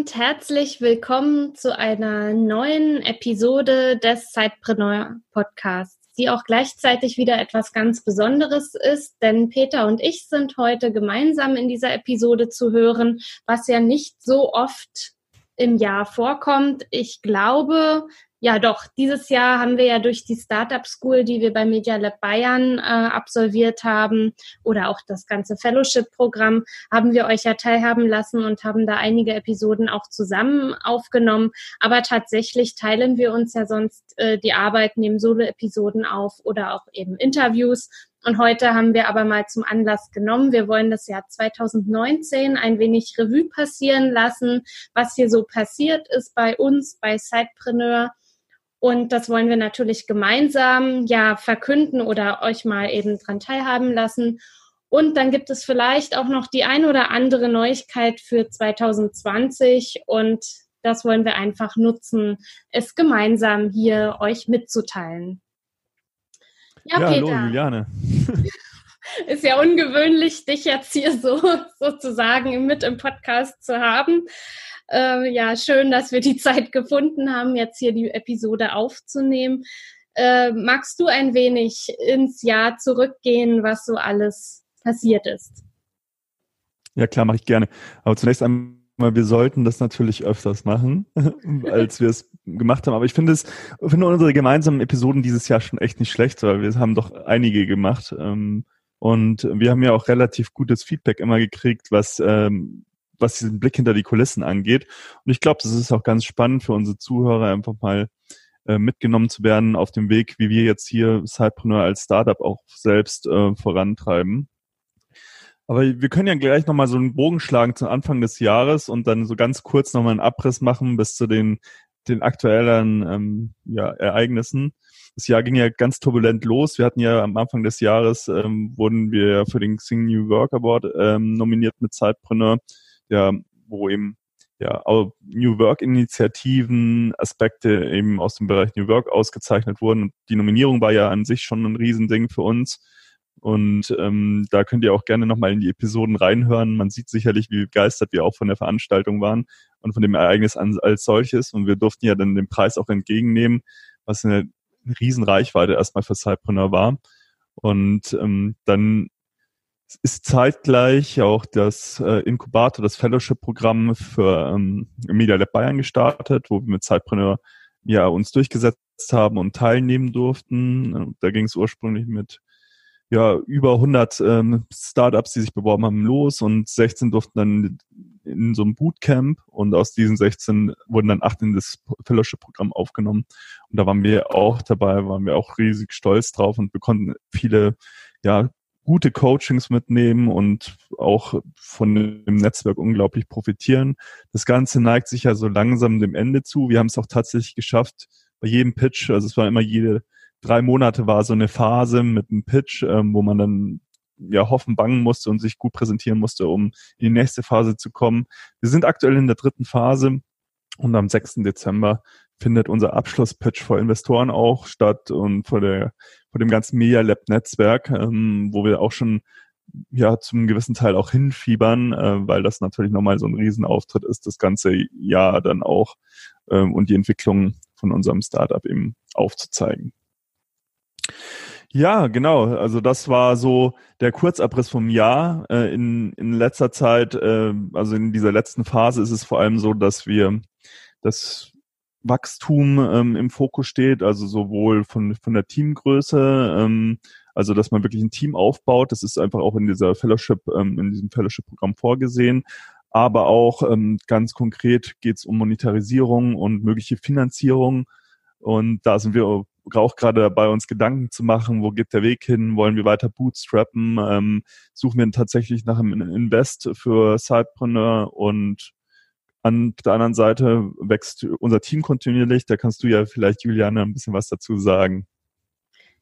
Und herzlich willkommen zu einer neuen Episode des Zeitpreneur Podcasts, die auch gleichzeitig wieder etwas ganz Besonderes ist, denn Peter und ich sind heute gemeinsam in dieser Episode zu hören, was ja nicht so oft im Jahr vorkommt. Ich glaube, ja, doch. Dieses Jahr haben wir ja durch die Startup School, die wir bei Media Lab Bayern äh, absolviert haben, oder auch das ganze Fellowship-Programm, haben wir euch ja teilhaben lassen und haben da einige Episoden auch zusammen aufgenommen. Aber tatsächlich teilen wir uns ja sonst äh, die Arbeit neben Solo-Episoden auf oder auch eben Interviews. Und heute haben wir aber mal zum Anlass genommen. Wir wollen das Jahr 2019 ein wenig Revue passieren lassen, was hier so passiert ist bei uns, bei Sidepreneur und das wollen wir natürlich gemeinsam ja verkünden oder euch mal eben dran teilhaben lassen. Und dann gibt es vielleicht auch noch die ein oder andere Neuigkeit für 2020 und das wollen wir einfach nutzen, es gemeinsam hier euch mitzuteilen. Ja, ja Peter. hallo Juliane. Ist ja ungewöhnlich, dich jetzt hier so sozusagen mit im Podcast zu haben. Äh, ja, schön, dass wir die Zeit gefunden haben, jetzt hier die Episode aufzunehmen. Äh, magst du ein wenig ins Jahr zurückgehen, was so alles passiert ist? Ja, klar, mache ich gerne. Aber zunächst einmal wir sollten das natürlich öfters machen, als wir es gemacht haben. Aber ich finde es, finde unsere gemeinsamen Episoden dieses Jahr schon echt nicht schlecht, weil wir haben doch einige gemacht. Ähm, und wir haben ja auch relativ gutes Feedback immer gekriegt, was ähm, was diesen Blick hinter die Kulissen angeht. Und ich glaube, das ist auch ganz spannend für unsere Zuhörer, einfach mal äh, mitgenommen zu werden auf dem Weg, wie wir jetzt hier Sidepreneur als Startup auch selbst äh, vorantreiben. Aber wir können ja gleich nochmal so einen Bogen schlagen zum Anfang des Jahres und dann so ganz kurz nochmal einen Abriss machen bis zu den, den aktuellen ähm, ja, Ereignissen. Das Jahr ging ja ganz turbulent los. Wir hatten ja am Anfang des Jahres, ähm, wurden wir für den Sing New Work Award ähm, nominiert mit Zeitpreneur ja, wo eben ja, New Work-Initiativen, Aspekte eben aus dem Bereich New Work ausgezeichnet wurden. Und die Nominierung war ja an sich schon ein Riesending für uns. Und ähm, da könnt ihr auch gerne nochmal in die Episoden reinhören. Man sieht sicherlich, wie begeistert wir auch von der Veranstaltung waren und von dem Ereignis als solches. Und wir durften ja dann den Preis auch entgegennehmen, was eine Riesenreichweite erstmal für Cypreneur war. Und ähm, dann ist zeitgleich auch das äh, Inkubator, das Fellowship-Programm für ähm, Media Lab Bayern gestartet, wo wir mit Zeitpreneur ja uns durchgesetzt haben und teilnehmen durften. Da ging es ursprünglich mit ja über 100 ähm, Startups, die sich beworben haben, los und 16 durften dann in so einem Bootcamp und aus diesen 16 wurden dann acht in das Fellowship-Programm aufgenommen und da waren wir auch dabei, waren wir auch riesig stolz drauf und wir konnten viele ja gute Coachings mitnehmen und auch von dem Netzwerk unglaublich profitieren. Das Ganze neigt sich ja so langsam dem Ende zu. Wir haben es auch tatsächlich geschafft, bei jedem Pitch, also es war immer jede drei Monate war so eine Phase mit einem Pitch, ähm, wo man dann ja hoffen, bangen musste und sich gut präsentieren musste, um in die nächste Phase zu kommen. Wir sind aktuell in der dritten Phase und am 6. Dezember findet unser Abschlusspitch vor Investoren auch statt und vor der vor dem ganzen Media Lab Netzwerk, ähm, wo wir auch schon ja zum gewissen Teil auch hinfiebern, äh, weil das natürlich nochmal so ein Riesenauftritt ist, das ganze Jahr dann auch ähm, und die Entwicklung von unserem Startup eben aufzuzeigen. Ja, genau. Also das war so der Kurzabriss vom Jahr. Äh, in, in letzter Zeit, äh, also in dieser letzten Phase ist es vor allem so, dass wir das Wachstum ähm, im Fokus steht, also sowohl von, von der Teamgröße, ähm, also dass man wirklich ein Team aufbaut, das ist einfach auch in dieser Fellowship, ähm, in diesem Fellowship-Programm vorgesehen. Aber auch ähm, ganz konkret geht es um Monetarisierung und mögliche Finanzierung. Und da sind wir auch gerade dabei, uns Gedanken zu machen, wo geht der Weg hin? Wollen wir weiter bootstrappen? Ähm, suchen wir tatsächlich nach einem Invest für Sidepreneur und An der anderen Seite wächst unser Team kontinuierlich. Da kannst du ja vielleicht, Juliane, ein bisschen was dazu sagen.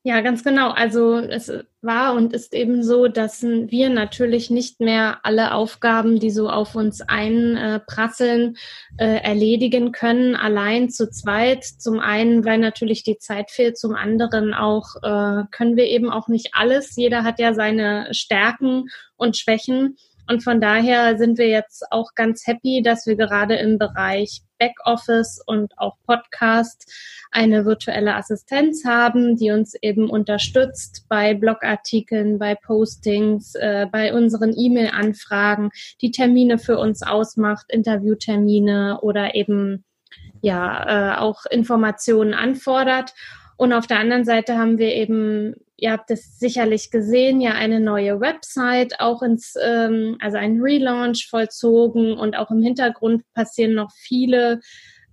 Ja, ganz genau. Also es war und ist eben so, dass wir natürlich nicht mehr alle Aufgaben, die so auf uns einprasseln, äh, erledigen können, allein zu zweit. Zum einen, weil natürlich die Zeit fehlt, zum anderen auch äh, können wir eben auch nicht alles. Jeder hat ja seine Stärken und Schwächen. Und von daher sind wir jetzt auch ganz happy, dass wir gerade im Bereich Backoffice und auch Podcast eine virtuelle Assistenz haben, die uns eben unterstützt bei Blogartikeln, bei Postings, äh, bei unseren E-Mail-Anfragen, die Termine für uns ausmacht, Interviewtermine oder eben ja äh, auch Informationen anfordert. Und auf der anderen Seite haben wir eben, ihr habt es sicherlich gesehen, ja eine neue Website auch ins, ähm, also ein Relaunch vollzogen und auch im Hintergrund passieren noch viele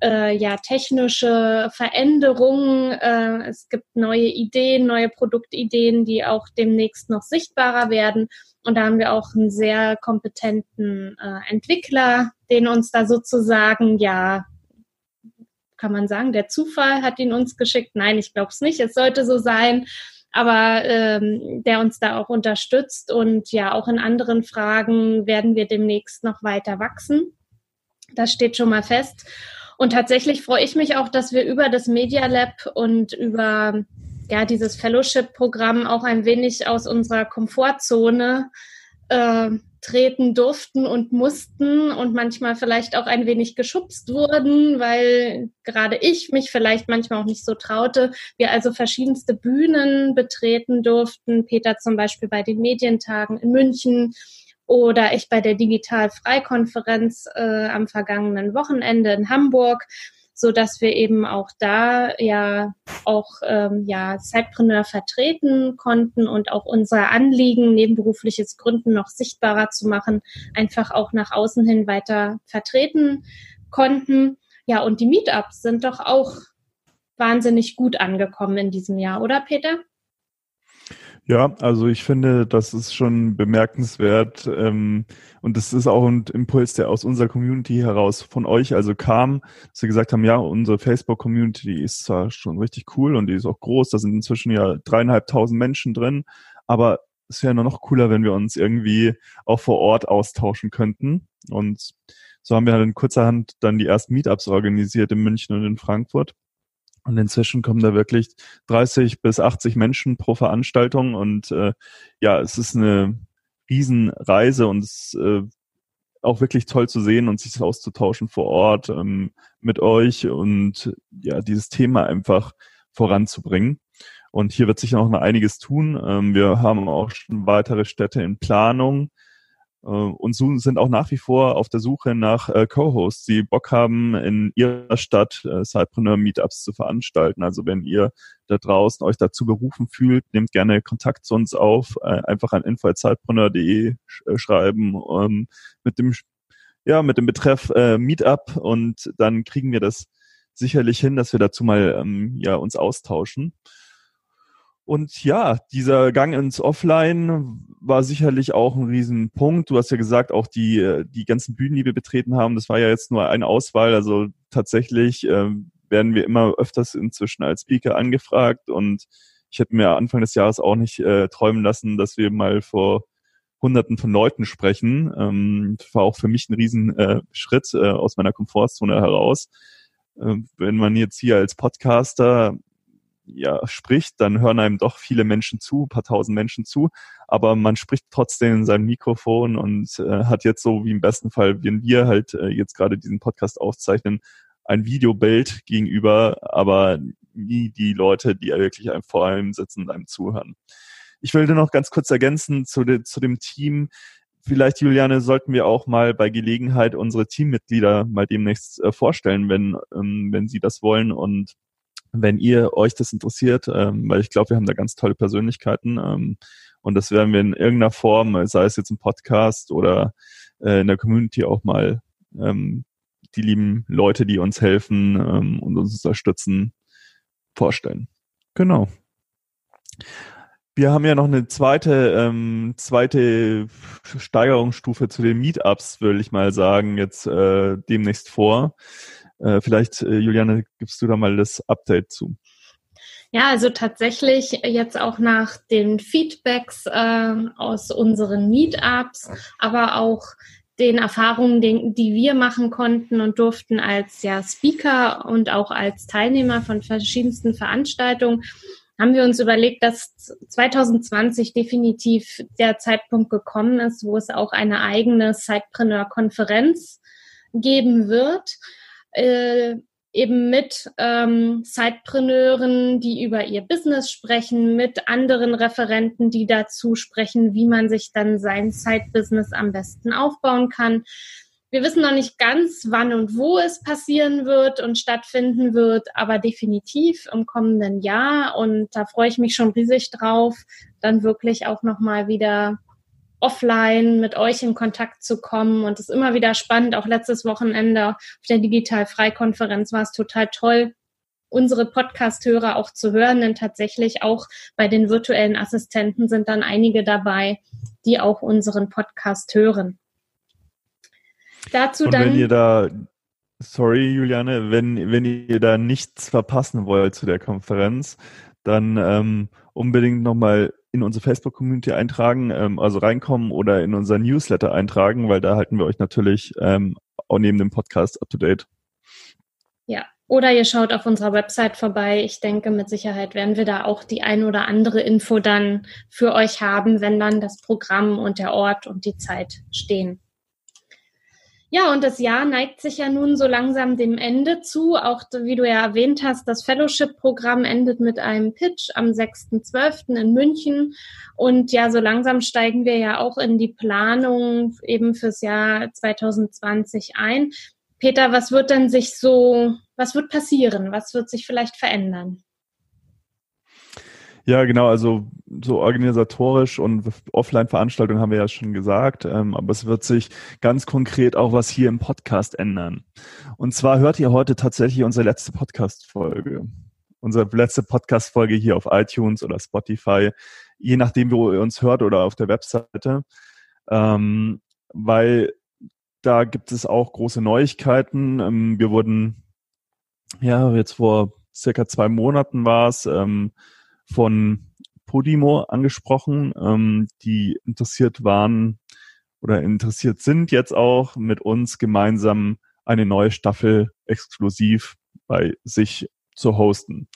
äh, ja technische Veränderungen. Äh, es gibt neue Ideen, neue Produktideen, die auch demnächst noch sichtbarer werden. Und da haben wir auch einen sehr kompetenten äh, Entwickler, den uns da sozusagen ja kann man sagen, der Zufall hat ihn uns geschickt. Nein, ich glaube es nicht. Es sollte so sein. Aber ähm, der uns da auch unterstützt und ja, auch in anderen Fragen werden wir demnächst noch weiter wachsen. Das steht schon mal fest. Und tatsächlich freue ich mich auch, dass wir über das Media Lab und über ja, dieses Fellowship-Programm auch ein wenig aus unserer Komfortzone äh, treten durften und mussten und manchmal vielleicht auch ein wenig geschubst wurden, weil gerade ich mich vielleicht manchmal auch nicht so traute. Wir also verschiedenste Bühnen betreten durften. Peter zum Beispiel bei den Medientagen in München oder ich bei der Digital-Freikonferenz äh, am vergangenen Wochenende in Hamburg so dass wir eben auch da ja auch ähm, ja Zeitpreneur vertreten konnten und auch unser Anliegen, nebenberufliches Gründen noch sichtbarer zu machen, einfach auch nach außen hin weiter vertreten konnten. Ja, und die Meetups sind doch auch wahnsinnig gut angekommen in diesem Jahr, oder Peter? Ja, also ich finde, das ist schon bemerkenswert ähm, und das ist auch ein Impuls, der aus unserer Community heraus von euch also kam, dass wir gesagt haben, ja, unsere Facebook-Community ist zwar schon richtig cool und die ist auch groß, da sind inzwischen ja dreieinhalbtausend Menschen drin, aber es wäre noch cooler, wenn wir uns irgendwie auch vor Ort austauschen könnten und so haben wir halt in kurzerhand dann die ersten Meetups organisiert in München und in Frankfurt. Und inzwischen kommen da wirklich 30 bis 80 Menschen pro Veranstaltung und äh, ja, es ist eine Riesenreise und es äh, auch wirklich toll zu sehen und sich auszutauschen vor Ort ähm, mit euch und ja, dieses Thema einfach voranzubringen. Und hier wird sich noch einiges tun. Ähm, wir haben auch schon weitere Städte in Planung. Äh, und sind auch nach wie vor auf der Suche nach äh, Co-Hosts, die Bock haben, in ihrer Stadt äh, Sidepreneur-Meetups zu veranstalten. Also wenn ihr da draußen euch dazu berufen fühlt, nehmt gerne Kontakt zu uns auf, äh, einfach an info.sidepreneur.de sch äh, schreiben ähm, mit dem ja mit dem Betreff äh, Meetup und dann kriegen wir das sicherlich hin, dass wir dazu mal ähm, ja uns austauschen. Und ja, dieser Gang ins Offline war sicherlich auch ein Riesenpunkt. Du hast ja gesagt, auch die, äh, die ganzen Bühnen, die wir betreten haben, das war ja jetzt nur eine Auswahl. Also tatsächlich äh, werden wir immer öfters inzwischen als Speaker angefragt. Und ich hätte mir Anfang des Jahres auch nicht äh, träumen lassen, dass wir mal vor Hunderten von Leuten sprechen. Ähm, war auch für mich ein Riesenschritt äh, äh, aus meiner Komfortzone heraus. Äh, wenn man jetzt hier als Podcaster ja, spricht, dann hören einem doch viele Menschen zu, paar tausend Menschen zu, aber man spricht trotzdem in seinem Mikrofon und äh, hat jetzt so wie im besten Fall, wenn wir halt äh, jetzt gerade diesen Podcast aufzeichnen, ein Videobild gegenüber, aber nie die Leute, die wirklich einem vor allem sitzen und einem zuhören. Ich will noch ganz kurz ergänzen zu, de, zu dem Team. Vielleicht, Juliane, sollten wir auch mal bei Gelegenheit unsere Teammitglieder mal demnächst äh, vorstellen, wenn, ähm, wenn sie das wollen und wenn ihr euch das interessiert, ähm, weil ich glaube, wir haben da ganz tolle Persönlichkeiten ähm, und das werden wir in irgendeiner Form, sei es jetzt im Podcast oder äh, in der Community auch mal ähm, die lieben Leute, die uns helfen ähm, und uns unterstützen, vorstellen. Genau. Wir haben ja noch eine zweite, ähm, zweite Steigerungsstufe zu den Meetups, würde ich mal sagen, jetzt äh, demnächst vor. Äh, vielleicht, äh, Juliane, gibst du da mal das Update zu. Ja, also tatsächlich jetzt auch nach den Feedbacks äh, aus unseren Meetups, aber auch den Erfahrungen, die, die wir machen konnten und durften als ja Speaker und auch als Teilnehmer von verschiedensten Veranstaltungen, haben wir uns überlegt, dass 2020 definitiv der Zeitpunkt gekommen ist, wo es auch eine eigene Sidepreneur-Konferenz geben wird. Äh, eben mit ähm, Sidepreneuren, die über ihr Business sprechen, mit anderen Referenten, die dazu sprechen, wie man sich dann sein Side-Business am besten aufbauen kann. Wir wissen noch nicht ganz, wann und wo es passieren wird und stattfinden wird, aber definitiv im kommenden Jahr. Und da freue ich mich schon riesig drauf, dann wirklich auch nochmal wieder offline mit euch in Kontakt zu kommen. Und es ist immer wieder spannend. Auch letztes Wochenende auf der Digital Freikonferenz war es total toll, unsere Podcast-Hörer auch zu hören, denn tatsächlich auch bei den virtuellen Assistenten sind dann einige dabei, die auch unseren Podcast hören. Dazu Und dann. Wenn ihr da, sorry Juliane, wenn, wenn ihr da nichts verpassen wollt zu der Konferenz, dann ähm, unbedingt nochmal in unsere Facebook-Community eintragen, ähm, also reinkommen oder in unser Newsletter eintragen, weil da halten wir euch natürlich ähm, auch neben dem Podcast up to date. Ja, oder ihr schaut auf unserer Website vorbei. Ich denke, mit Sicherheit werden wir da auch die ein oder andere Info dann für euch haben, wenn dann das Programm und der Ort und die Zeit stehen. Ja, und das Jahr neigt sich ja nun so langsam dem Ende zu. Auch wie du ja erwähnt hast, das Fellowship-Programm endet mit einem Pitch am 6.12. in München. Und ja, so langsam steigen wir ja auch in die Planung eben fürs Jahr 2020 ein. Peter, was wird denn sich so, was wird passieren? Was wird sich vielleicht verändern? Ja, genau, also so organisatorisch und Offline-Veranstaltungen haben wir ja schon gesagt, ähm, aber es wird sich ganz konkret auch was hier im Podcast ändern. Und zwar hört ihr heute tatsächlich unsere letzte Podcast-Folge. Unsere letzte Podcast-Folge hier auf iTunes oder Spotify, je nachdem, wo ihr uns hört oder auf der Webseite. Ähm, weil da gibt es auch große Neuigkeiten. Ähm, wir wurden, ja, jetzt vor circa zwei Monaten war es, ähm, von Podimo angesprochen, ähm, die interessiert waren oder interessiert sind jetzt auch mit uns gemeinsam eine neue Staffel exklusiv bei sich zu hosten.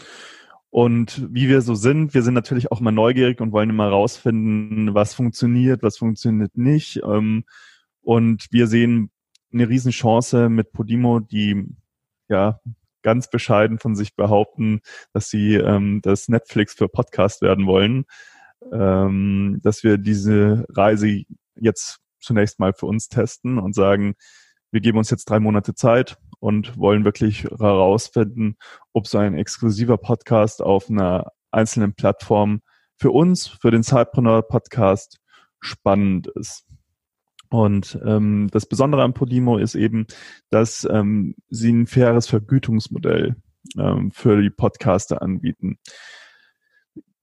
Und wie wir so sind, wir sind natürlich auch mal neugierig und wollen immer rausfinden, was funktioniert, was funktioniert nicht. Ähm, und wir sehen eine Riesenchance mit Podimo, die ja ganz bescheiden von sich behaupten, dass sie ähm, das Netflix für Podcast werden wollen, ähm, dass wir diese Reise jetzt zunächst mal für uns testen und sagen, wir geben uns jetzt drei Monate Zeit und wollen wirklich herausfinden, ob so ein exklusiver Podcast auf einer einzelnen Plattform für uns, für den Cypreneur Podcast spannend ist. Und ähm, das Besondere an Podimo ist eben, dass ähm, sie ein faires Vergütungsmodell ähm, für die Podcaster anbieten.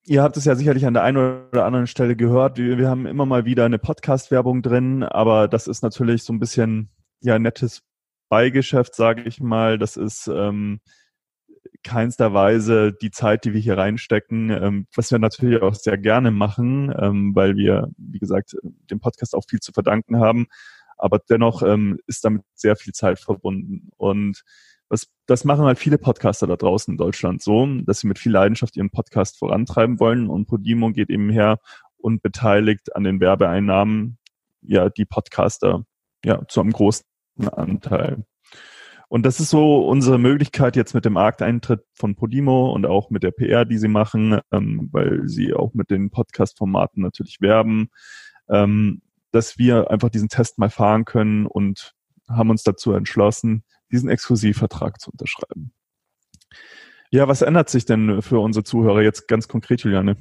Ihr habt es ja sicherlich an der einen oder anderen Stelle gehört. Wir, wir haben immer mal wieder eine Podcast-Werbung drin, aber das ist natürlich so ein bisschen ja nettes Beigeschäft, sage ich mal. Das ist ähm, keinster Weise die Zeit, die wir hier reinstecken, ähm, was wir natürlich auch sehr gerne machen, ähm, weil wir, wie gesagt, dem Podcast auch viel zu verdanken haben. Aber dennoch ähm, ist damit sehr viel Zeit verbunden. Und was, das machen halt viele Podcaster da draußen in Deutschland so, dass sie mit viel Leidenschaft ihren Podcast vorantreiben wollen. Und Podimo geht eben her und beteiligt an den Werbeeinnahmen ja die Podcaster ja zu einem großen Anteil. Und das ist so unsere Möglichkeit jetzt mit dem Markteintritt von Podimo und auch mit der PR, die sie machen, ähm, weil sie auch mit den Podcast-Formaten natürlich werben, ähm, dass wir einfach diesen Test mal fahren können und haben uns dazu entschlossen, diesen Exklusivvertrag zu unterschreiben. Ja, was ändert sich denn für unsere Zuhörer jetzt ganz konkret, Juliane?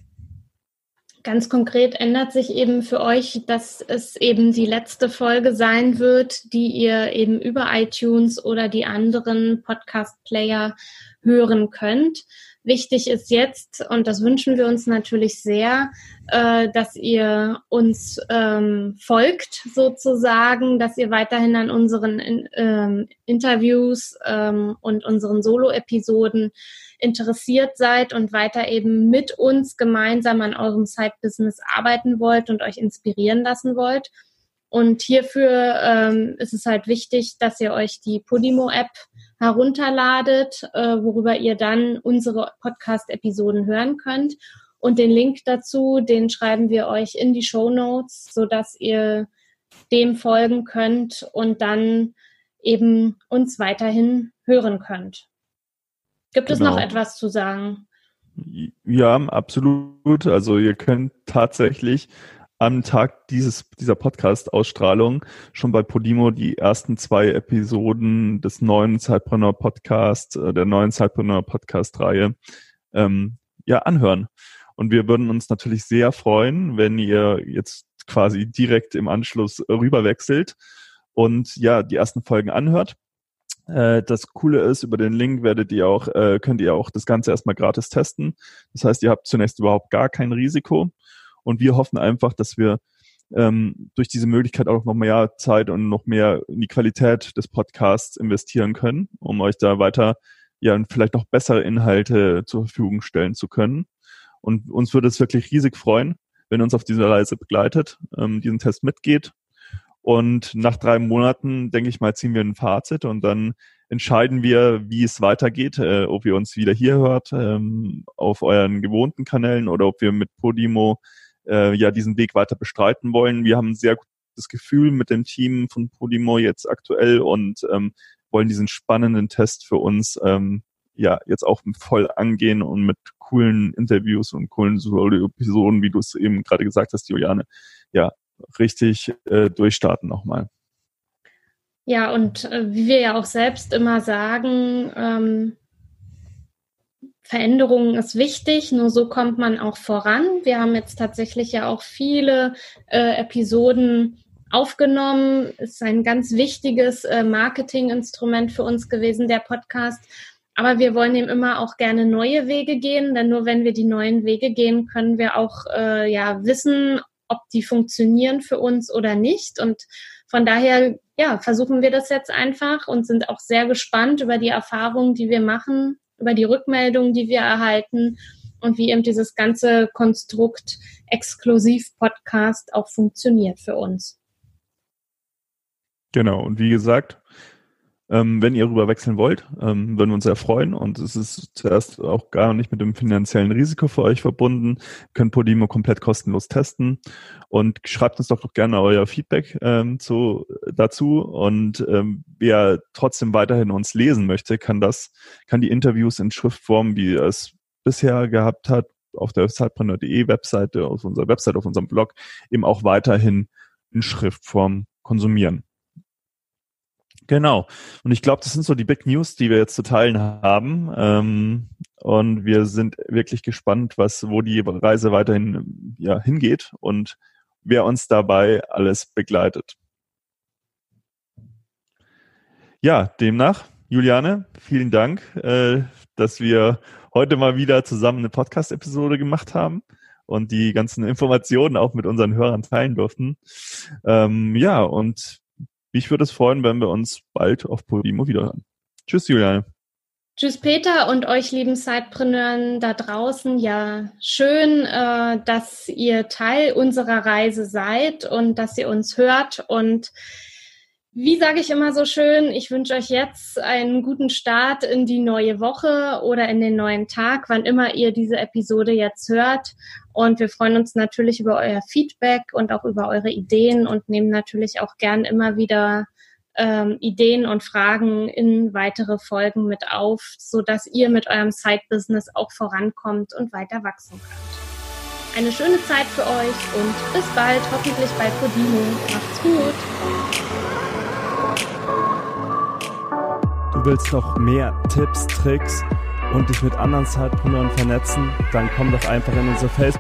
Ganz konkret ändert sich eben für euch, dass es eben die letzte Folge sein wird, die ihr eben über iTunes oder die anderen Podcast-Player hören könnt. Wichtig ist jetzt, und das wünschen wir uns natürlich sehr, äh, dass ihr uns ähm, folgt sozusagen, dass ihr weiterhin an unseren ähm, Interviews ähm, und unseren Solo-Episoden interessiert seid und weiter eben mit uns gemeinsam an eurem Side-Business arbeiten wollt und euch inspirieren lassen wollt. Und hierfür ähm, ist es halt wichtig, dass ihr euch die Podimo-App herunterladet, äh, worüber ihr dann unsere Podcast-Episoden hören könnt. Und den Link dazu, den schreiben wir euch in die Show Notes, sodass ihr dem folgen könnt und dann eben uns weiterhin hören könnt. Gibt genau. es noch genau. etwas zu sagen? Ja, absolut. Also ihr könnt tatsächlich am Tag dieses, dieser Podcast-Ausstrahlung schon bei Podimo die ersten zwei Episoden des neuen Zeitpreneur Podcast, äh, der neuen Zeitpreneur Podcast-Reihe, ähm, ja, anhören. Und wir würden uns natürlich sehr freuen, wenn ihr jetzt quasi direkt im Anschluss rüberwechselt und ja, die ersten Folgen anhört. Äh, das Coole ist, über den Link werdet ihr auch, äh, könnt ihr auch das Ganze erstmal gratis testen. Das heißt, ihr habt zunächst überhaupt gar kein Risiko und wir hoffen einfach, dass wir ähm, durch diese Möglichkeit auch noch mehr Zeit und noch mehr in die Qualität des Podcasts investieren können, um euch da weiter ja vielleicht noch bessere Inhalte zur Verfügung stellen zu können. Und uns würde es wirklich riesig freuen, wenn ihr uns auf dieser Reise begleitet, ähm, diesen Test mitgeht. Und nach drei Monaten, denke ich mal, ziehen wir ein Fazit und dann entscheiden wir, wie es weitergeht, äh, ob ihr uns wieder hier hört, ähm, auf euren gewohnten Kanälen oder ob wir mit Podimo äh, ja diesen Weg weiter bestreiten wollen. Wir haben ein sehr gutes Gefühl mit dem Team von Podimo jetzt aktuell und ähm, wollen diesen spannenden Test für uns ähm, ja jetzt auch voll angehen und mit coolen Interviews und coolen Episoden, wie du es eben gerade gesagt hast, Juliane, ja, richtig äh, durchstarten nochmal. Ja, und äh, wie wir ja auch selbst immer sagen, ähm, Veränderungen ist wichtig, nur so kommt man auch voran. Wir haben jetzt tatsächlich ja auch viele äh, Episoden aufgenommen. Ist ein ganz wichtiges äh, Marketinginstrument für uns gewesen, der Podcast. Aber wir wollen eben immer auch gerne neue Wege gehen, denn nur wenn wir die neuen Wege gehen, können wir auch äh, ja wissen, ob die funktionieren für uns oder nicht. Und von daher ja versuchen wir das jetzt einfach und sind auch sehr gespannt über die Erfahrungen, die wir machen über die Rückmeldungen, die wir erhalten und wie eben dieses ganze Konstrukt Exklusiv-Podcast auch funktioniert für uns. Genau, und wie gesagt, ähm, wenn ihr rüber wechseln wollt, ähm, würden wir uns sehr freuen. Und es ist zuerst auch gar nicht mit dem finanziellen Risiko für euch verbunden. Ihr könnt Podimo komplett kostenlos testen. Und schreibt uns doch, doch gerne euer Feedback ähm, zu, dazu. Und ähm, wer trotzdem weiterhin uns lesen möchte, kann das, kann die Interviews in Schriftform, wie er es bisher gehabt hat, auf der zeitpreneur.de Webseite, auf unserer Webseite, auf unserem Blog, eben auch weiterhin in Schriftform konsumieren. Genau. Und ich glaube, das sind so die Big News, die wir jetzt zu teilen haben. Ähm, und wir sind wirklich gespannt, was, wo die Reise weiterhin ja, hingeht und wer uns dabei alles begleitet. Ja, demnach, Juliane, vielen Dank, äh, dass wir heute mal wieder zusammen eine Podcast-Episode gemacht haben und die ganzen Informationen auch mit unseren Hörern teilen durften. Ähm, ja, und mich würde es freuen, wenn wir uns bald auf Podimo wiederhören. Tschüss, Juliane. Tschüss, Peter und euch lieben Sidepreneuren da draußen. Ja, schön, äh, dass ihr Teil unserer Reise seid und dass ihr uns hört und wie sage ich immer so schön, ich wünsche euch jetzt einen guten Start in die neue Woche oder in den neuen Tag, wann immer ihr diese Episode jetzt hört. Und wir freuen uns natürlich über euer Feedback und auch über eure Ideen und nehmen natürlich auch gern immer wieder ähm, Ideen und Fragen in weitere Folgen mit auf, so dass ihr mit eurem Side-Business auch vorankommt und weiter wachsen könnt. Eine schöne Zeit für euch und bis bald, hoffentlich bei Podimo. Macht's gut! willst noch mehr Tipps, Tricks und dich mit anderen Zeitpreneuren vernetzen, dann komm doch einfach in unsere Facebook